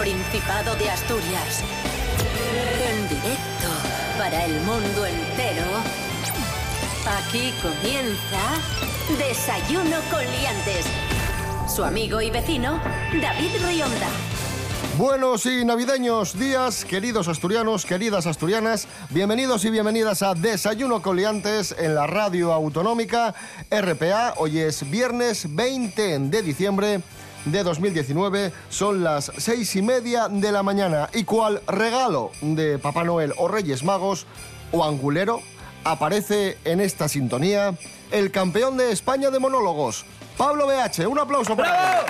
Principado de Asturias. En directo para el mundo entero. Aquí comienza Desayuno con Liantes. Su amigo y vecino, David Rionda. Buenos y navideños días, queridos asturianos, queridas asturianas. Bienvenidos y bienvenidas a Desayuno Coliantes en la radio autonómica RPA. Hoy es viernes 20 de diciembre de 2019. Son las seis y media de la mañana. ¿Y cuál regalo de Papá Noel o Reyes Magos o Angulero aparece en esta sintonía? El campeón de España de monólogos, Pablo BH. Un aplauso para él.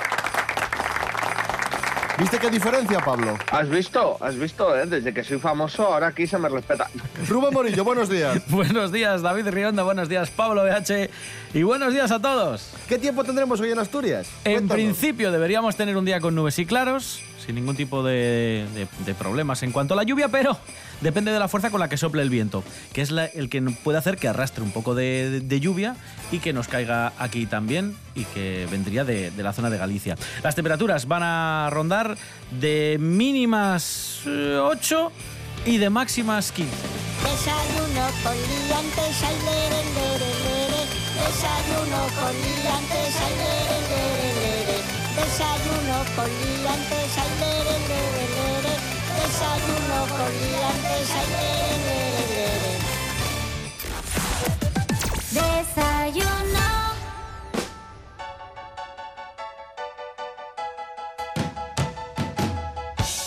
¿Viste qué diferencia, Pablo? ¿Has visto? ¿Has visto? eh? Desde que soy famoso, ahora aquí se me respeta. Rubén Morillo, buenos días. Buenos días, David Rionda, buenos días, Pablo BH, y buenos días a todos. ¿Qué tiempo tendremos hoy en Asturias? En Cuéntanos. principio deberíamos tener un día con nubes y claros, sin ningún tipo de, problemas en cuanto a la lluvia, pero depende de la fuerza con la que sople el viento, que es el que puede hacer que arrastre un poco de, lluvia y que nos caiga aquí también y que vendría de, la zona de Galicia. Las temperaturas van a rondar de mínimas eh, 8 y de máximas 15. Desayuno con. Desayuno con. Desayuno con liantes, ay, lere, lere, lere. Desayuno con liantes, ay, lere, lere, lere. Desayuno.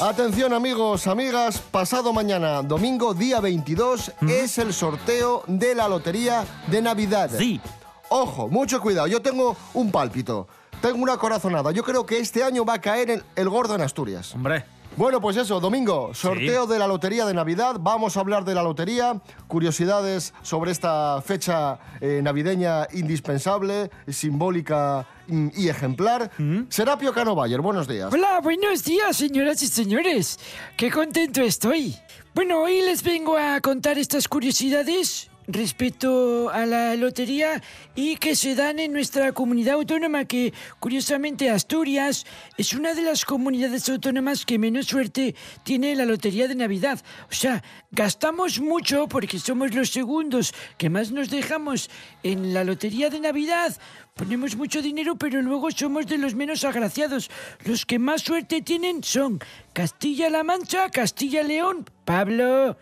Atención amigos, amigas, pasado mañana, domingo día 22, es el sorteo de la Lotería de Navidad. Sí. Ojo, mucho cuidado, yo tengo un pálpito, tengo una corazonada, yo creo que este año va a caer en el gordo en Asturias. Hombre, Bueno, pues eso, domingo, sorteo de la Lotería de Navidad. Vamos a hablar de la lotería, curiosidades sobre esta fecha eh, navideña indispensable, simbólica mm, y ejemplar. Serapio Cano Bayer, buenos días. Hola, buenos días, señoras y señores. Qué contento estoy. Bueno, hoy les vengo a contar estas curiosidades respecto a la lotería y que se dan en nuestra comunidad autónoma que curiosamente Asturias es una de las comunidades autónomas que menos suerte tiene la lotería de Navidad. O sea, gastamos mucho porque somos los segundos que más nos dejamos en la lotería de Navidad. Ponemos mucho dinero, pero luego somos de los menos agraciados. Los que más suerte tienen son Castilla-La Mancha, Castilla-León, Pablo,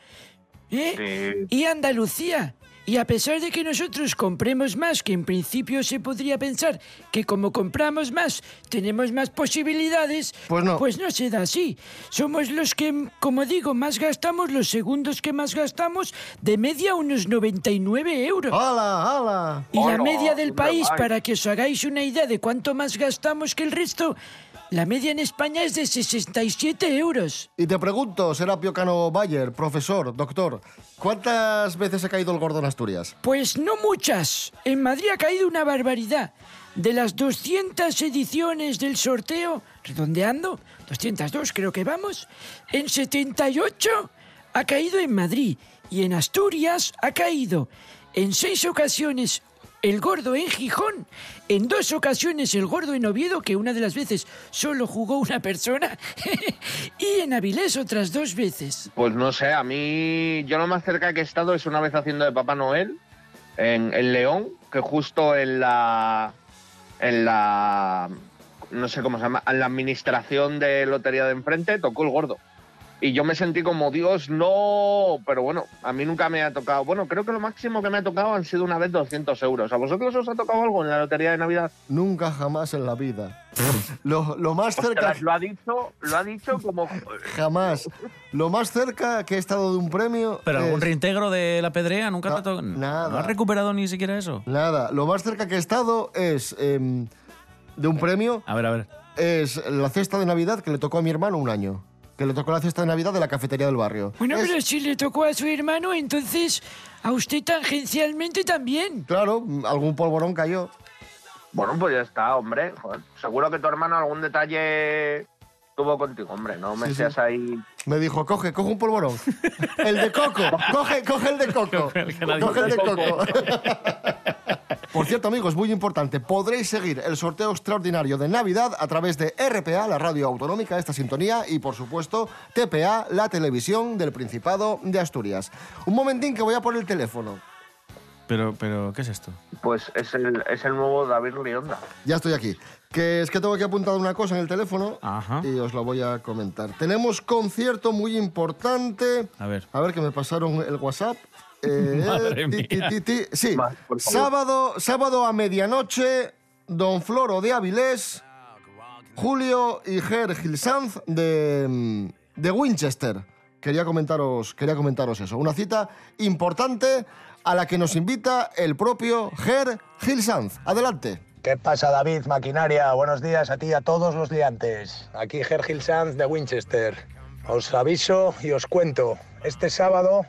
¿eh? y Andalucía. Y a pesar de que nosotros compremos más, que en principio se podría pensar que como compramos más tenemos más posibilidades, Pues no. pues no se da así. Somos los que, como digo, más gastamos, los segundos que más gastamos, de media unos 99 euros. ¡Hala, hala! Y la media del país, para que os hagáis una idea de cuánto más gastamos que el resto, la media en España es de 67 euros. Y te pregunto, Serapio Cano Bayer, profesor, doctor, ¿cuántas veces ha caído el gordo en Asturias? Pues no muchas. En Madrid ha caído una barbaridad. De las 200 ediciones del sorteo, redondeando, 202 creo que vamos, en 78 ha caído en Madrid y en Asturias ha caído en seis ocasiones el gordo en Gijón, en dos ocasiones el gordo en Oviedo, que una de las veces solo jugó una persona, y en Avilés otras dos veces. Pues no sé, a mí yo lo más cerca que he estado es una vez haciendo de Papá Noel en, en León, que justo en la en la no sé cómo se llama, en la administración de lotería de enfrente tocó el gordo. Y yo me sentí como, Dios, no, pero bueno, a mí nunca me ha tocado. Bueno, creo que lo máximo que me ha tocado han sido una vez 200 euros. ¿A vosotros os ha tocado algo en la lotería de Navidad? Nunca jamás en la vida. Lo, lo más cerca... Ostras, lo ha dicho, lo ha dicho como Jamás. Lo más cerca que he estado de un premio... pero es- algún reintegro de la pedrea nunca No, te ha tocado. nada. ¿No has recuperado ni siquiera eso? Nada, lo más cerca que he estado es em, de un premio, A ver, a ver. es la cesta de Navidad que le tocó a mi hermano un año. Que le tocó la cesta de Navidad de la cafetería del barrio. Bueno, Es- pero si le tocó a su hermano, entonces a usted tangencialmente también. Claro, algún polvorón cayó. Bueno, pues ya está, hombre. Joder, seguro que tu hermano algún detalle tuvo contigo, hombre. No me Sí, sí. seas ahí. Me dijo, coge, coge un polvorón. El de coco, coge, coge el de coco. Coge el de coco. Por cierto, amigos, muy importante, podréis seguir el sorteo extraordinario de Navidad a través de RPA, la radio autonómica, esta sintonía, y por supuesto, TPA, la televisión del Principado de Asturias. Un momentín que voy a por el teléfono. Pero, pero, ¿qué es esto? Pues es el, es el nuevo David Rionda. Ya estoy aquí. Que es que tengo aquí apuntado una cosa en el teléfono Ajá. y os la voy a comentar. Tenemos concierto muy importante. A ver. A ver, que me pasaron el WhatsApp. Eh, Madre ti, mía. ti, ti. Sí, sábado, sábado a medianoche, Don Floro de Avilés, Julio y Ger Gilsanz de, de Winchester. Quería comentaros, quería comentaros eso. Una cita importante a la que nos invita el propio Ger Gilsanz. Adelante. ¿Qué pasa, David, maquinaria? Buenos días a ti y a todos los liantes. Aquí Gergil Sanz de Winchester. Os aviso y os cuento. Este sábado,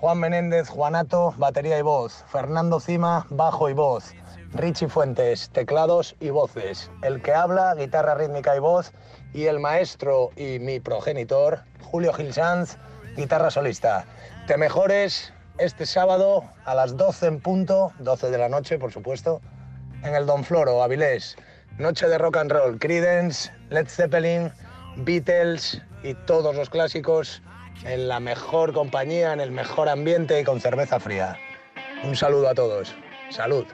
Juan Menéndez, Juanato, batería y voz. Fernando Cima, bajo y voz. Richie Fuentes, teclados y voces. El que habla, guitarra rítmica y voz. Y el maestro y mi progenitor, Julio Gil Sanz, guitarra solista. Te mejores este sábado a las 12 en punto, 12 de la noche, por supuesto, en el Don Floro, Avilés. Noche de rock and roll, Creedence, Led Zeppelin, Beatles y todos los clásicos en la mejor compañía, en el mejor ambiente y con cerveza fría. Un saludo a todos. Salud.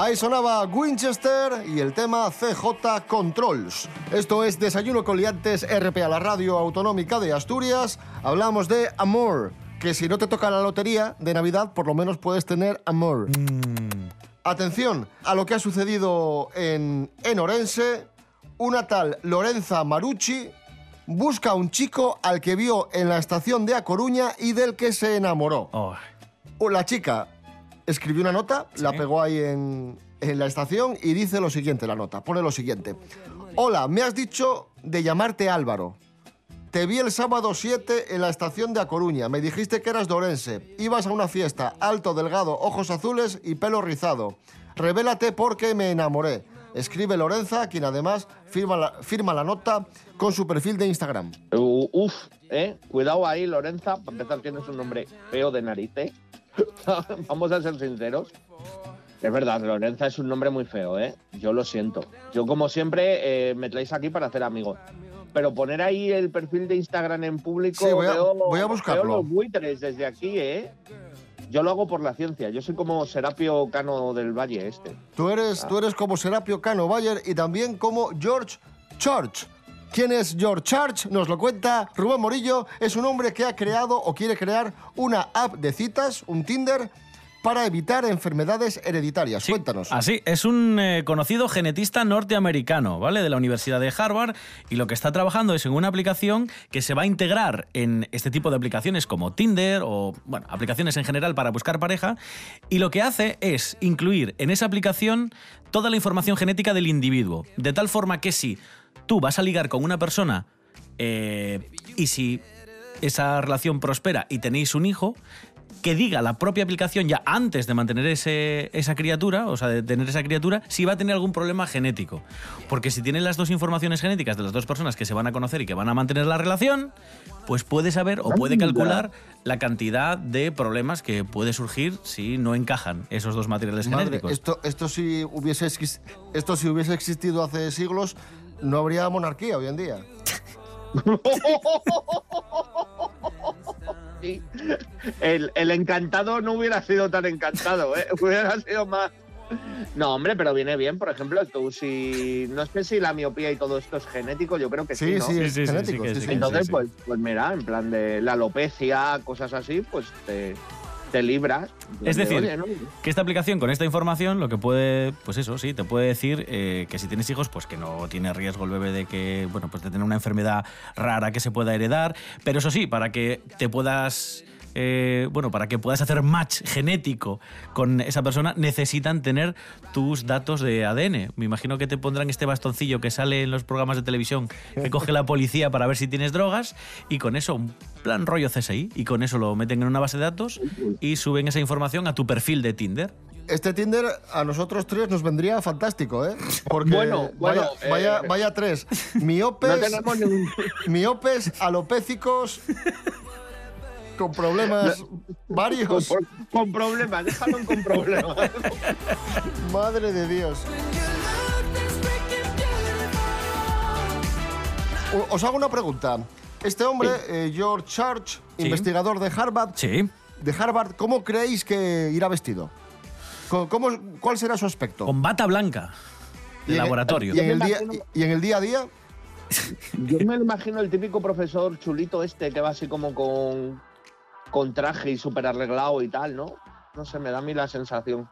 Ahí sonaba Winchester y el tema CJ Controls. Esto es Desayuno con Liantes RP a la radio autonómica de Asturias. Hablamos de amor, que si no te toca la lotería de Navidad, por lo menos puedes tener amor. Atención a lo que ha sucedido en, en Orense. Una tal Lorenza Marucci busca a un chico al que vio en la estación de A Coruña y del que se enamoró. Oh, La chica escribió una nota, la pegó ahí en, en la estación y dice lo siguiente, la nota, pone lo siguiente. Hola, me has dicho de llamarte Álvaro. Te vi el sábado 7 en la estación de A Coruña. Me dijiste que eras de Orense. Ibas a una fiesta, alto, delgado, ojos azules y pelo rizado. Revélate porque me enamoré. Escribe Lorenza, quien además firma la, firma la nota con su perfil de Instagram. U- Uf, eh. Cuidado ahí, Lorenza. Para empezar, tienes un nombre feo de narices. Vamos a ser sinceros. Es verdad, Lorenza es un nombre muy feo, ¿eh? Yo lo siento. Yo, como siempre, eh, me traéis aquí para hacer amigos. Pero poner ahí el perfil de Instagram en público. Sí, voy a- veo- voy a buscarlo. Veo los buitres desde aquí, ¿eh? Yo lo hago por la ciencia. Yo soy como Serapio Cano del Valle este. Tú eres, tú eres como Serapio Cano Bayer y también como George Church. ¿Quién es George Church? Nos lo cuenta Rubén Morillo. Es un hombre que ha creado o quiere crear una app de citas, un Tinder, para evitar enfermedades hereditarias. Cuéntanos. Así, es un eh, conocido genetista norteamericano, ¿vale? De la Universidad de Harvard y lo que está trabajando es en una aplicación que se va a integrar en este tipo de aplicaciones como Tinder o, bueno, aplicaciones en general para buscar pareja y lo que hace es incluir en esa aplicación toda la información genética del individuo, de tal forma que si tú vas a ligar con una persona eh, y si esa relación prospera y tenéis un hijo, que diga la propia aplicación ya antes de mantener ese- esa criatura, o sea, de tener esa criatura, si va a tener algún problema genético. Porque si tiene las dos informaciones genéticas de las dos personas que se van a conocer y que van a mantener la relación, pues puede saber o puede calcular la cantidad de problemas que puede surgir si no encajan esos dos materiales Madre, genéticos. esto, esto, si hubiese, esto si hubiese existido hace siglos, no habría monarquía hoy en día. Sí. El, el encantado no hubiera sido tan encantado, ¿eh? Hubiera sido más. No, hombre, pero viene bien, por ejemplo, tú si. No sé si la miopía y todo esto es genético, yo creo que sí. Sí, ¿no? sí, es sí, sí, sí, genético. que sí, sí, sí. Entonces, sí. Pues, pues mira, en plan de la alopecia, cosas así, pues te, te libras. Es de, decir, que esta aplicación con esta información lo que puede, pues eso, sí, te puede decir eh, que si tienes hijos, pues que no tiene riesgo el bebé de que, bueno, pues de tener una enfermedad rara que se pueda heredar, pero eso sí, para que te puedas... eh, bueno, para que puedas hacer match genético con esa persona, necesitan tener tus datos de ADN. Me imagino que te pondrán este bastoncillo que sale en los programas de televisión que coge la policía para ver si tienes drogas y con eso un plan rollo CSI y con eso lo meten en una base de datos y suben esa información a tu perfil de Tinder. Este Tinder a nosotros tres nos vendría fantástico, ¿eh? Porque Bueno, bueno, vaya, eh, vaya, vaya tres. No Miopes, tenemos ningún. miopes, alopécicos, con problemas varios. con problemas, déjalo con problemas. Madre de Dios. Os hago una pregunta. Este hombre, eh, George Church, Sí. investigador de Harvard, Sí. de Harvard, ¿cómo creéis que irá vestido? ¿Cómo, ¿Cuál será su aspecto? Con bata blanca. Y De en- laboratorio. Y en, el día, y en el día a día, Yo me imagino el típico profesor chulito este que va así como con, con traje y súper arreglado y tal, ¿no? No sé, me da a mí la sensación.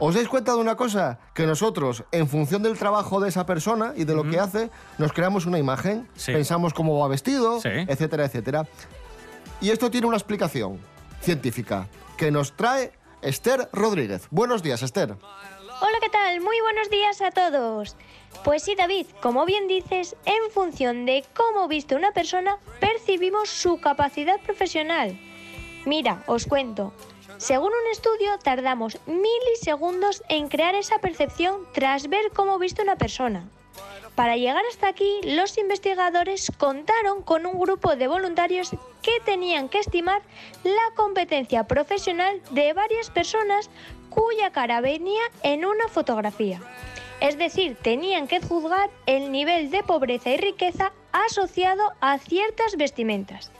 ¿os dais cuenta de una cosa? Que nosotros, en función del trabajo de esa persona y de lo que hace, nos creamos una imagen, Sí. pensamos cómo va vestido, Sí. etcétera, etcétera. Y esto tiene una explicación científica que nos trae Esther Rodríguez. Buenos días, Esther. Hola, ¿qué tal? Muy buenos días a todos. Pues sí, David, como bien dices, en función de cómo viste una persona, percibimos su capacidad profesional. Mira, os cuento. Según un estudio, tardamos milisegundos en crear esa percepción tras ver cómo viste una persona. Para llegar hasta aquí, los investigadores contaron con un grupo de voluntarios que tenían que estimar la competencia profesional de varias personas cuya cara venía en una fotografía. Es decir, tenían que juzgar el nivel de pobreza y riqueza asociado a ciertas vestimentas.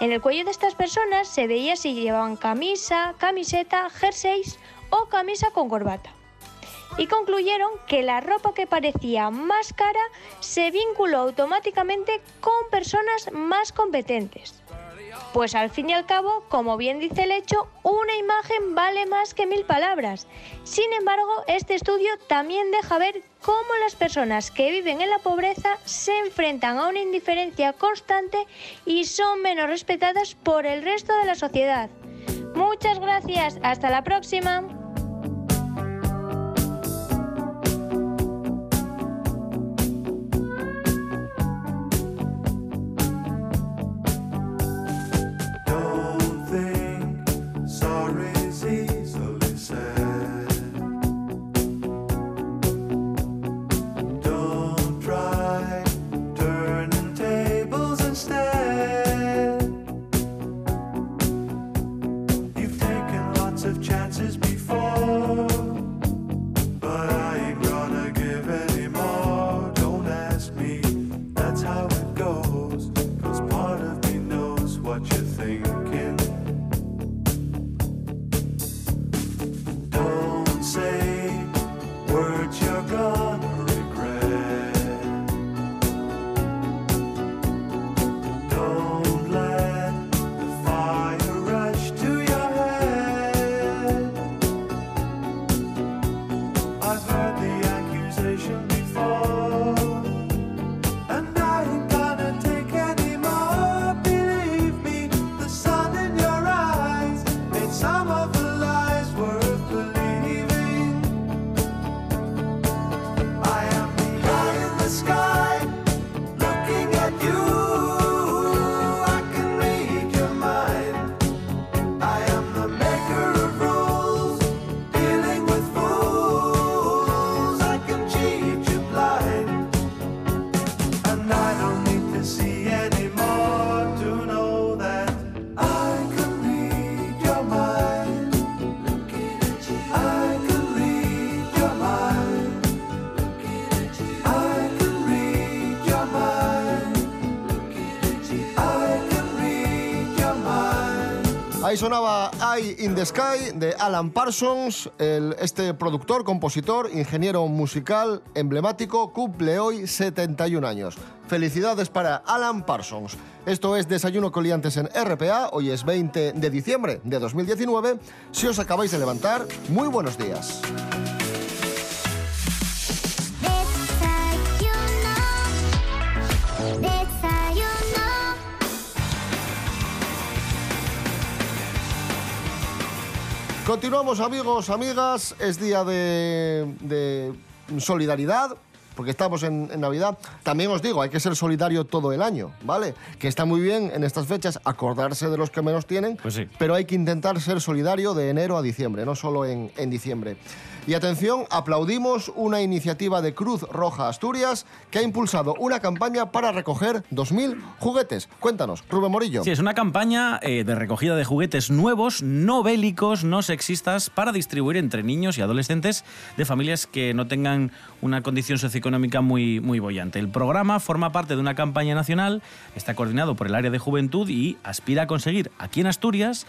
En el cuello de estas personas se veía si llevaban camisa, camiseta, jerseys o camisa con corbata y concluyeron que la ropa que parecía más cara se vinculó automáticamente con personas más competentes. Pues al fin y al cabo, como bien dice el hecho, una imagen vale más que mil palabras. Sin embargo, este estudio también deja ver cómo las personas que viven en la pobreza se enfrentan a una indiferencia constante y son menos respetadas por el resto de la sociedad. Muchas gracias, hasta la próxima. Ahí sonaba Eye in the Sky de Alan Parsons, el- este productor, compositor, ingeniero musical emblemático, cumple hoy 71 años. Felicidades para Alan Parsons. Esto es Desayuno Coliantes en RPA, hoy es 20 de diciembre de 2019. Si os acabáis de levantar, muy buenos días. Continuamos amigos, amigas, es día de, de solidaridad, porque estamos en, en Navidad. También os digo, hay que ser solidario todo el año, ¿vale? Que está muy bien en estas fechas acordarse de los que menos tienen, Pues sí. pero hay que intentar ser solidario de enero a diciembre, no solo en, en diciembre. Y atención, aplaudimos una iniciativa de Cruz Roja Asturias que ha impulsado una campaña para recoger 2.000 juguetes. Cuéntanos, Rubén Morillo. Sí, es una campaña eh, de recogida de juguetes nuevos, no bélicos, no sexistas, para distribuir entre niños y adolescentes de familias que no tengan una condición socioeconómica muy, muy bollante. El programa forma parte de una campaña nacional, está coordinado por el área de juventud y aspira a conseguir aquí en Asturias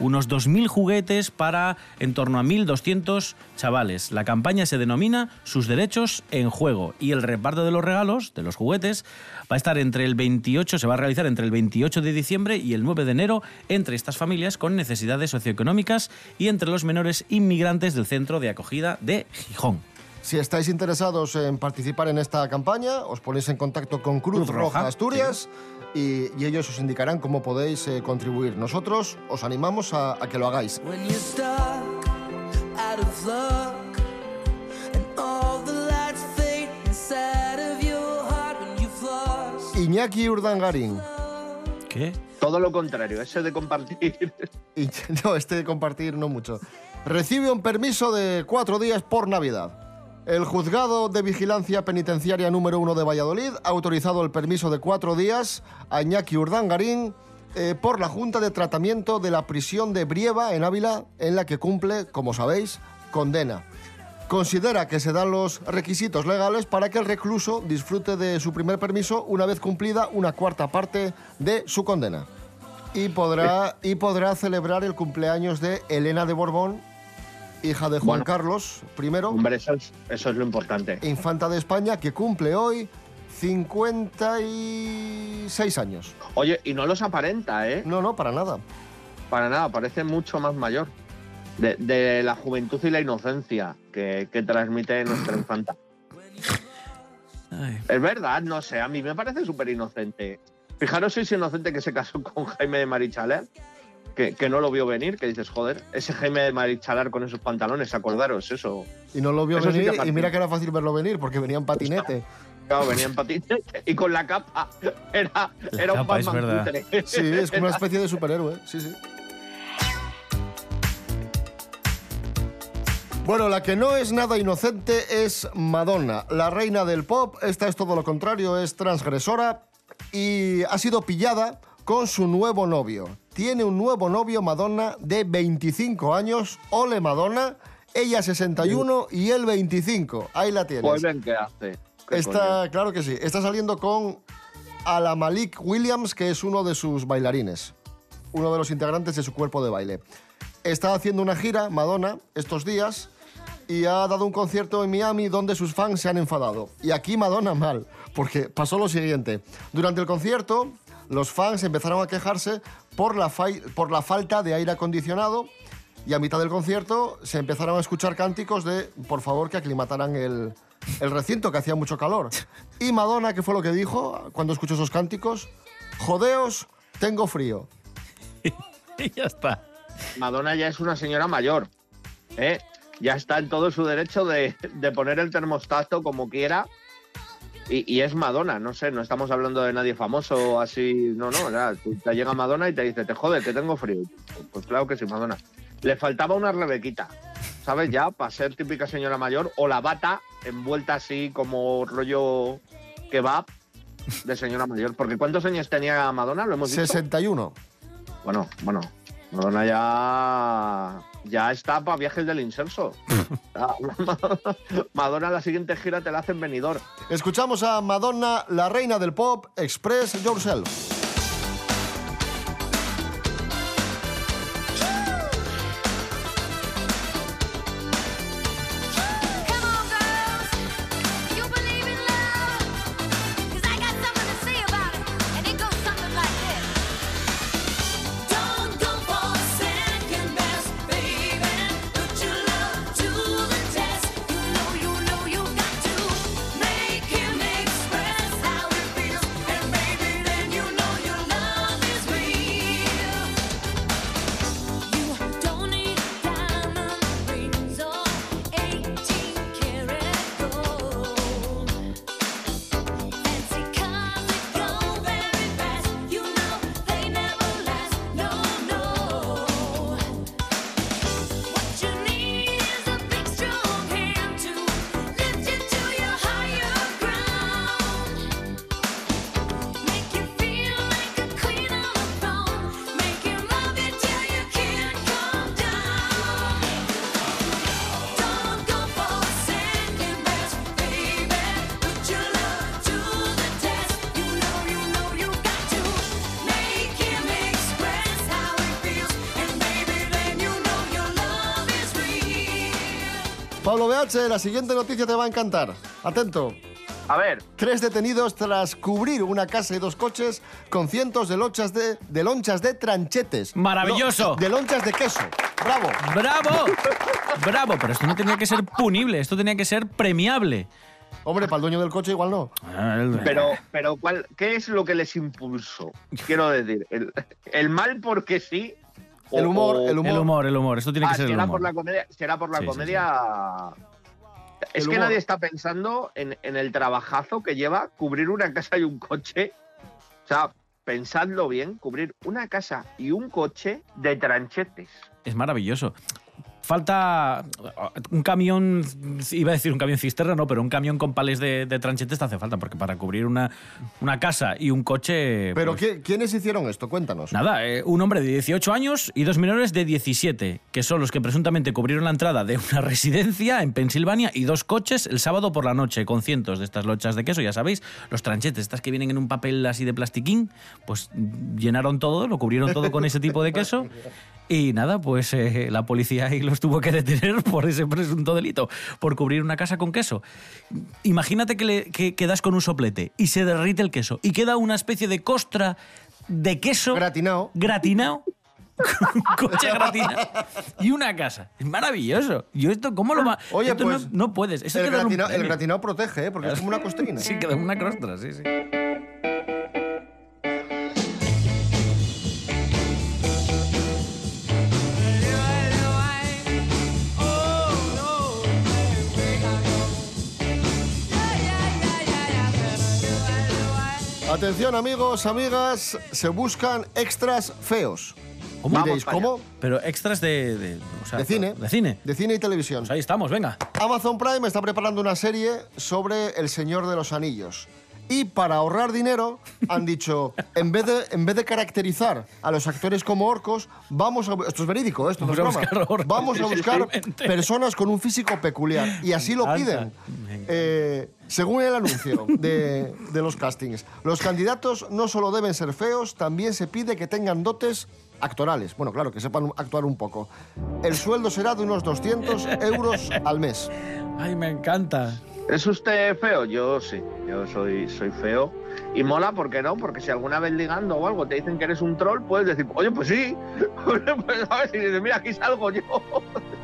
unos 2.000 juguetes para en torno a 1.200 chavales. La campaña se denomina Sus derechos en juego y el reparto de los regalos, de los juguetes, va a estar entre el 28, se va a realizar entre el 28 de diciembre y el 9 de enero entre estas familias con necesidades socioeconómicas y entre los menores inmigrantes del centro de acogida de Gijón. Si estáis interesados en participar en esta campaña, os ponéis en contacto con Cruz, Cruz Roja, Roja, Asturias y, y ellos os indicarán cómo podéis eh, contribuir. Nosotros os animamos a, a que lo hagáis. Iñaki Urdangarín. ¿Qué? Todo lo contrario, ese de compartir. Y, no, este de compartir no mucho. Recibe un permiso de cuatro días por Navidad. El juzgado de vigilancia penitenciaria número uno de Valladolid ha autorizado el permiso de cuatro días a Iñaki Urdangarín eh, por la Junta de Tratamiento de la Prisión de Brieva en Ávila, en la que cumple, como sabéis, condena. Considera que se dan los requisitos legales para que el recluso disfrute de su primer permiso una vez cumplida una cuarta parte de su condena. Y podrá, y podrá celebrar el cumpleaños de Elena de Borbón, hija de Juan Bueno. Carlos I, Hombre, eso es, eso es lo importante. infanta de España, que cumple hoy 56 años. Oye, y no los aparenta, ¿eh? No, no, para nada. Para nada, parece mucho más mayor. De, de la juventud y la inocencia que, que transmite nuestra infanta. Ay. Es verdad, no sé, a mí me parece súper inocente. Fijaros si es inocente que se casó con Jaime de Marichalar, que, que no lo vio venir, que dices, joder, ese Jaime de Marichalar con esos pantalones, acordaros eso. Y no lo vio Eso sí que venir, y mira que era fácil verlo venir, porque venía en patinete. Claro, venía en patinete y con la capa. Era, La era un capa, Batman. Sí, es como una especie de superhéroe, sí, sí. Bueno, la que no es nada inocente es Madonna, la reina del pop. Esta es todo lo contrario, es transgresora y ha sido pillada con su nuevo novio. Tiene un nuevo novio, Madonna, de 25 años. Ole, Madonna. Ella 61 y él 25. Ahí la tienes. Pues ven qué hace. ¿Qué Está, claro que sí. Está saliendo con Alamalik Williams, que es uno de sus bailarines, uno de los integrantes de su cuerpo de baile. Está haciendo una gira, Madonna, estos días, y ha dado un concierto en Miami donde sus fans se han enfadado. Y aquí Madonna mal, porque pasó lo siguiente. Durante el concierto, los fans empezaron a quejarse por la, por la falta de aire acondicionado y a mitad del concierto se empezaron a escuchar cánticos de, por favor, que aclimataran el, el recinto, que hacía mucho calor. Y Madonna, ¿qué fue lo que dijo cuando escuchó esos cánticos? Jodeos, tengo frío. Y ya está. Madonna ya es una señora mayor. ¿eh? Ya está en todo su derecho de, de poner el termostato como quiera. Y, y es Madonna, no sé, no estamos hablando de nadie famoso así. No, no, ya, tú- te llega Madonna y te dice, te jode, que tengo frío. Pues claro que sí, Madonna. Le faltaba una rebequita, ¿sabes? Ya, para ser típica señora mayor. O la bata envuelta así como rollo kebab de señora mayor. Porque ¿cuántos años tenía Madonna? Lo hemos dicho. 61. Bueno, bueno, Madonna ya, ya está para viajes del inserso. Ya, Madonna la siguiente gira te la hacen venidor. Escuchamos a Madonna, la reina del pop, Express Yourself. La siguiente noticia te va a encantar. Atento. A ver, Tres detenidos tras cubrir una casa y dos coches con cientos de lonchas de, de lonchas de tranchetes. Maravilloso. No, de lonchas de queso. Bravo. ¡Bravo! ¡Bravo! Pero esto no tenía que ser punible, esto tenía que ser premiable. Hombre, para el dueño del coche igual no. pero, pero ¿cuál, ¿qué es lo que les impulsó? Quiero decir, ¿el, el mal porque sí? El humor, o- el humor. El humor, el humor. Esto tiene Ah, que ser el será humor. por la comedia. Será por la Sí, sí, comedia. Es que nadie está pensando en, en el trabajazo que lleva cubrir una casa y un coche. O sea, pensadlo bien, cubrir una casa y un coche de tranchetes. Es maravilloso. Falta un camión, iba a decir un camión cisterna, no, pero un camión con pales de, de tranchetes te hace falta, porque para cubrir una, una casa y un coche... Pero pues, ¿qui- ¿quiénes hicieron esto? Cuéntanos. Nada, eh, un hombre de 18 años y dos menores de 17, que son los que presuntamente cubrieron la entrada de una residencia en Pensilvania y dos coches el sábado por la noche, con cientos de estas lochas de queso, ya sabéis, los tranchetes, estas que vienen en un papel así de plastiquín, pues llenaron todo, lo cubrieron todo con ese tipo de queso. Y nada, pues eh, la policía ahí los tuvo que detener por ese presunto delito, por cubrir una casa con queso. Imagínate que, le, que, que das con un soplete y se derrite el queso y queda una especie de costra de queso Gratinado. gratinado. coche gratinado y una casa. Es maravilloso. Yo esto, ¿cómo lo va? Oye, Esto pues, no, no puedes. Hay El gratinado, el gratinado protege, ¿eh? porque es como una costrina. Sí, queda una costra, sí, sí. Atención amigos, amigas, se buscan extras feos. ¿Cómo? Diréis, ¿cómo? Pero extras de, de, o sea, De cine. De cine. De cine y televisión. Pues ahí estamos, venga. Amazon Prime está preparando una serie sobre El Señor de los Anillos. Y para ahorrar dinero, han dicho, en vez de, en vez de caracterizar a los actores como orcos, vamos a... Esto es verídico, esto no es Vamos a broma. buscar orcos. Vamos a buscar personas con un físico peculiar. Y así lo piden. Eh, según el anuncio de, de los castings, los candidatos no solo deben ser feos, también se pide que tengan dotes actorales. Bueno, claro, que sepan actuar un poco. El sueldo será de unos 200 euros al mes. Ay, me encanta. ¿Es usted feo? Yo sí, yo soy, soy feo. Y mola, ¿por qué no? Porque si alguna vez ligando o algo te dicen que eres un troll, puedes decir, oye, pues sí. pues, ¿sabes? Y dices, mira, aquí salgo yo.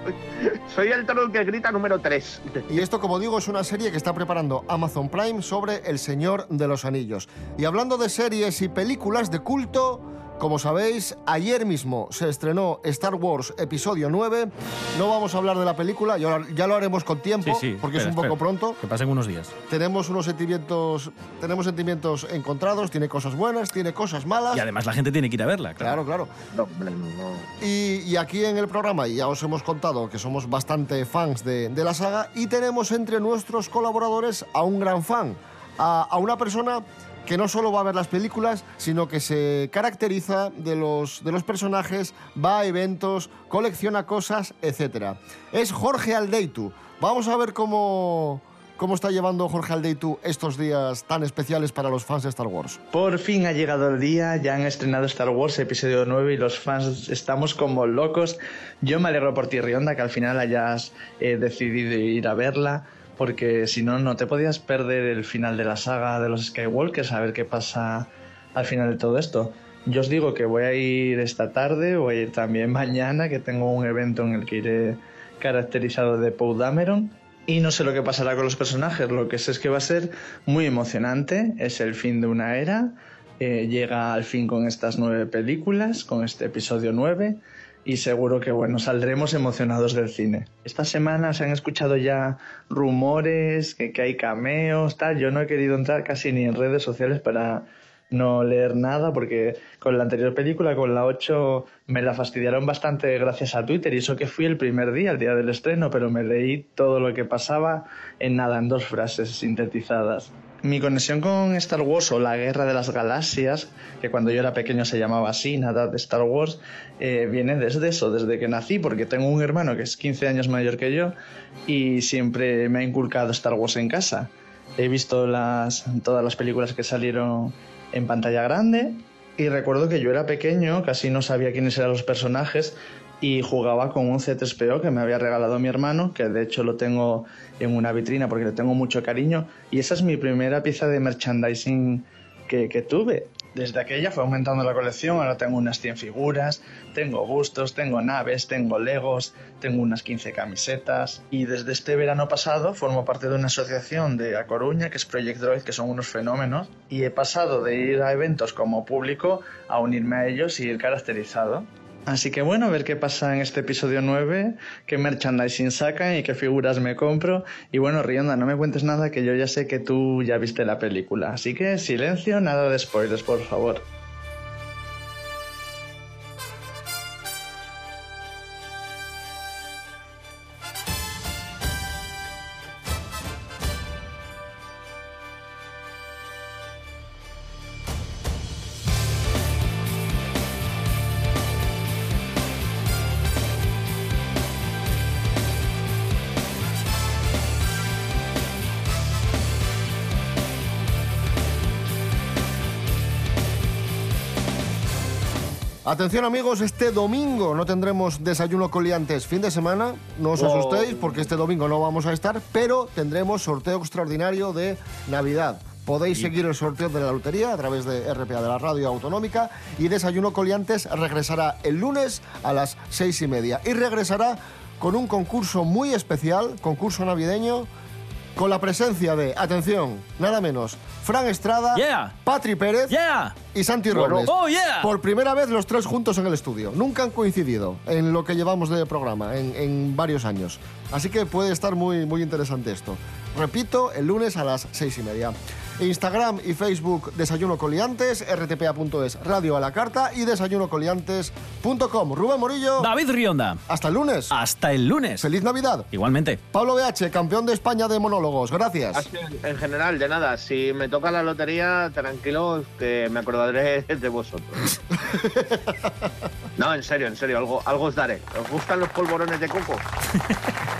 soy el troll que grita número 3. Y esto, como digo, es una serie que está preparando Amazon Prime sobre El Señor de los Anillos. Y hablando de series y películas de culto, como sabéis, ayer mismo se estrenó Star Wars Episodio 9. No vamos a hablar de la película, ya lo- ya lo haremos con tiempo, Sí, sí. porque espera, es un poco espera. pronto. Que pasen unos días. Tenemos unos sentimientos, tenemos sentimientos encontrados, tiene cosas buenas, tiene cosas malas. Y además la gente tiene que ir a verla, claro. Claro, claro. No, hombre, no. Y, y aquí en el programa ya os hemos contado que somos bastante fans de, de la saga y tenemos entre nuestros colaboradores a un gran fan, a, a una persona que no solo va a ver las películas, sino que se caracteriza de los, de los personajes, va a eventos, colecciona cosas, etc. Es Jorge Aldeitu. Vamos a ver cómo, cómo está llevando Jorge Aldeitu estos días tan especiales para los fans de Star Wars. Por fin ha llegado el día, ya han estrenado Star Wars episodio 9 y los fans estamos como locos. Yo me alegro por ti, Rionda, que al final hayas eh, decidido ir a verla, porque si no, no te podías perder el final de la saga de los Skywalkers, a ver qué pasa al final de todo esto. Yo os digo que voy a ir esta tarde, voy a ir también mañana, que tengo un evento en el que iré caracterizado de Poe Dameron. Y no sé lo que pasará con los personajes, lo que sé es que va a ser muy emocionante, es el fin de una era, eh, llega al fin con estas nueve películas, con este episodio 9, y seguro que bueno, saldremos emocionados del cine. Esta semana se han escuchado ya rumores, que, que hay cameos, tal, yo no he querido entrar casi ni en redes sociales para no leer nada porque con la anterior película, con la 8, me la fastidiaron bastante gracias a Twitter y eso que fui el primer día, el día del estreno, pero me leí todo lo que pasaba en nada, en dos frases sintetizadas. Mi conexión con Star Wars o la Guerra de las Galaxias, que cuando yo era pequeño se llamaba así, nada de Star Wars, eh, viene desde eso, desde que nací, porque tengo un hermano que es 15 años mayor que yo y siempre me ha inculcado Star Wars en casa. He visto las, todas las películas que salieron en pantalla grande y recuerdo que yo era pequeño, casi no sabía quiénes eran los personajes, y jugaba con un C3PO que me había regalado mi hermano, que de hecho lo tengo en una vitrina porque le tengo mucho cariño y esa es mi primera pieza de merchandising que, que tuve. Desde aquella fue aumentando la colección, ahora tengo unas 100 figuras, tengo bustos, tengo naves, tengo legos, tengo unas 15 camisetas y desde este verano pasado formo parte de una asociación de A Coruña que es Project Droid, que son unos fenómenos y he pasado de ir a eventos como público a unirme a ellos y ir caracterizado. Así que bueno, a ver qué pasa en este episodio 9, qué merchandising sacan y qué figuras me compro. Y bueno, Rionda, no me cuentes nada que yo ya sé que tú ya viste la película. Así que silencio, nada de spoilers, por favor. Atención amigos, este domingo no tendremos desayuno coliantes. Fin de semana, no os asustéis porque este domingo no vamos a estar, pero tendremos sorteo extraordinario de Navidad. Podéis seguir el sorteo de la lotería a través de RPA de la Radio Autonómica y Desayuno Coliantes regresará el lunes a las seis y media. Y regresará con un concurso muy especial, concurso navideño, con la presencia de, atención, nada menos, Fran Estrada, Yeah. Patri Pérez Yeah. y Santi. Robles. Oh, yeah. Por primera vez los tres juntos en el estudio. Nunca han coincidido en lo que llevamos de programa, en, en varios años. Así que puede estar muy, muy interesante esto. Repito, el lunes a las seis y media. Instagram y Facebook Desayuno Coliantes, rtpa.es Radio a la Carta y desayunocoliantes.com. Rubén Morillo, David Rionda. hasta el lunes. Hasta el lunes. Feliz Navidad. Igualmente. Pablo BH, campeón de España de monólogos. Gracias. Así, En general, de nada. Si me toca la lotería, tranquilos, que me acordaré de vosotros. no, en serio, en serio, algo, algo os daré. ¿Os gustan los polvorones de coco?